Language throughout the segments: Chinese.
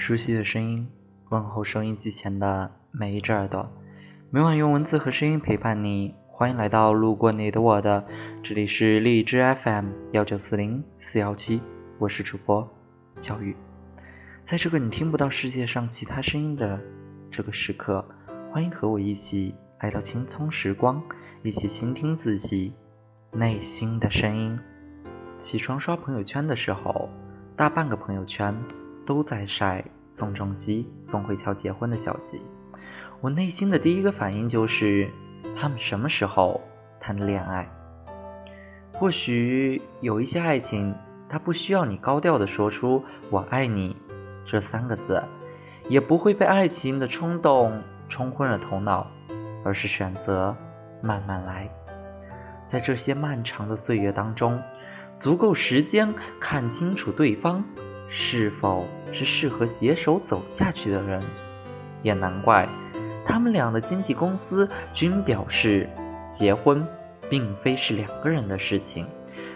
熟悉的声音，问候收音机前的每一只耳朵。每晚用文字和声音陪伴你，欢迎来到路过你的我的，这里是荔枝 FM 幺九四零四幺七，我是主播小雨。在这个你听不到世界上其他声音的这个时刻，欢迎和我一起来到青葱时光，一起倾听自己内心的声音。起床刷朋友圈的时候，大半个朋友圈都在晒宋仲基、宋慧乔结婚的消息。我内心的第一个反应就是，他们什么时候谈的恋爱？或许有一些爱情，它不需要你高调的说出“我爱你”这三个字，也不会被爱情的冲动冲昏了头脑，而是选择慢慢来。在这些漫长的岁月当中。足够时间看清楚对方是否是适合携手走下去的人，也难怪他们俩的经纪公司均表示，结婚并非是两个人的事情，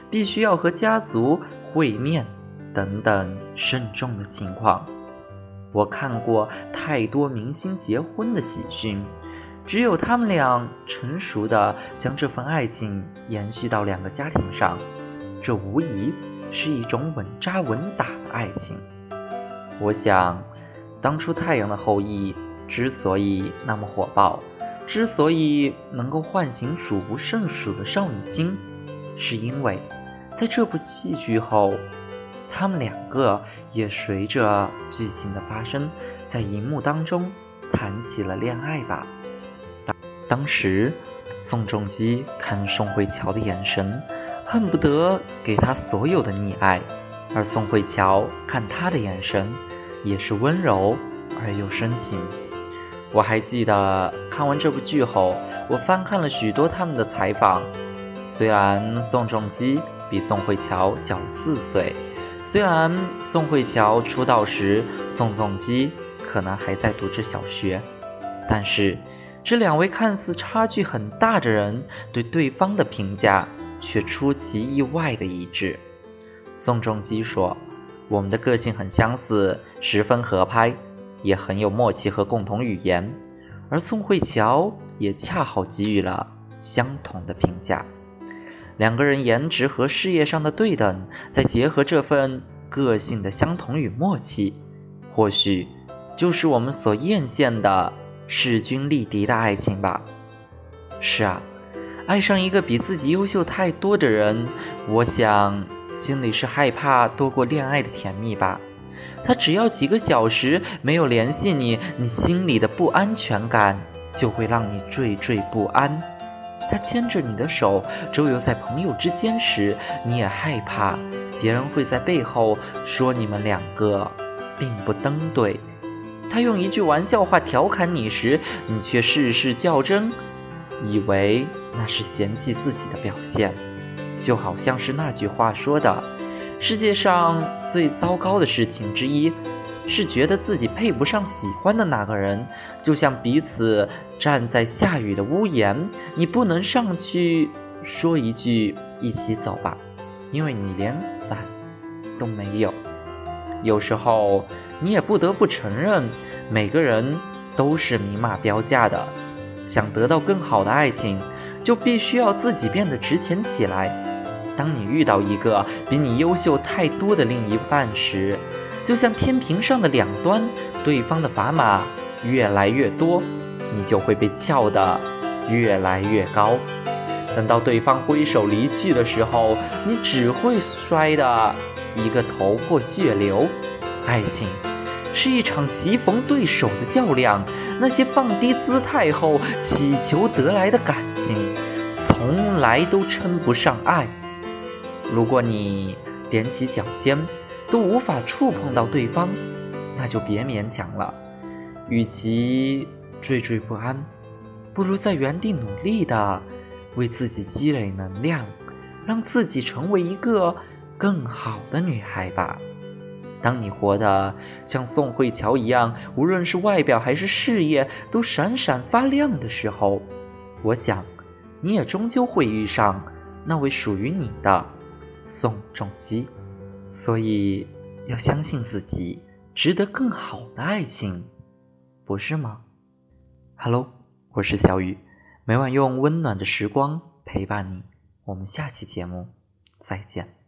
必须要和家族会面等等慎重的情况。我看过太多明星结婚的喜讯，只有他们俩成熟的将这份爱情延续到两个家庭上。这无疑是一种稳扎稳打的爱情。我想，当初《太阳的后裔》之所以那么火爆，之所以能够唤醒数不胜数的少女心，是因为在这部戏剧后，他们两个也随着剧情的发生，在荧幕当中谈起了恋爱吧。当当时，宋仲基看宋慧乔的眼神。恨不得给他所有的溺爱，而宋慧乔看他的眼神也是温柔而又深情。我还记得看完这部剧后，我翻看了许多他们的采访。虽然宋仲基比宋慧乔小四岁，虽然宋慧乔出道时宋仲基可能还在读着小学，但是这两位看似差距很大的人对对方的评价。却出其意外的一致。宋仲基说：“我们的个性很相似，十分合拍，也很有默契和共同语言。”而宋慧乔也恰好给予了相同的评价。两个人颜值和事业上的对等，再结合这份个性的相同与默契，或许就是我们所艳羡的势均力敌的爱情吧。是啊。爱上一个比自己优秀太多的人，我想心里是害怕多过恋爱的甜蜜吧。他只要几个小时没有联系你，你心里的不安全感就会让你惴惴不安。他牵着你的手周游在朋友之间时，你也害怕别人会在背后说你们两个并不登对。他用一句玩笑话调侃你时，你却事事较真。以为那是嫌弃自己的表现，就好像是那句话说的：“世界上最糟糕的事情之一，是觉得自己配不上喜欢的那个人。”就像彼此站在下雨的屋檐，你不能上去说一句“一起走吧”，因为你连伞都没有。有时候，你也不得不承认，每个人都是明码标价的。想得到更好的爱情，就必须要自己变得值钱起来。当你遇到一个比你优秀太多的另一半时，就像天平上的两端，对方的砝码越来越多，你就会被撬得越来越高。等到对方挥手离去的时候，你只会摔得一个头破血流。爱情是一场棋逢对手的较量。那些放低姿态后祈求得来的感情，从来都称不上爱。如果你踮起脚尖都无法触碰到对方，那就别勉强了。与其惴惴不安，不如在原地努力的为自己积累能量，让自己成为一个更好的女孩吧。当你活得像宋慧乔一样，无论是外表还是事业都闪闪发亮的时候，我想，你也终究会遇上那位属于你的宋仲基。所以，要相信自己，值得更好的爱情，不是吗？Hello，我是小雨，每晚用温暖的时光陪伴你。我们下期节目再见。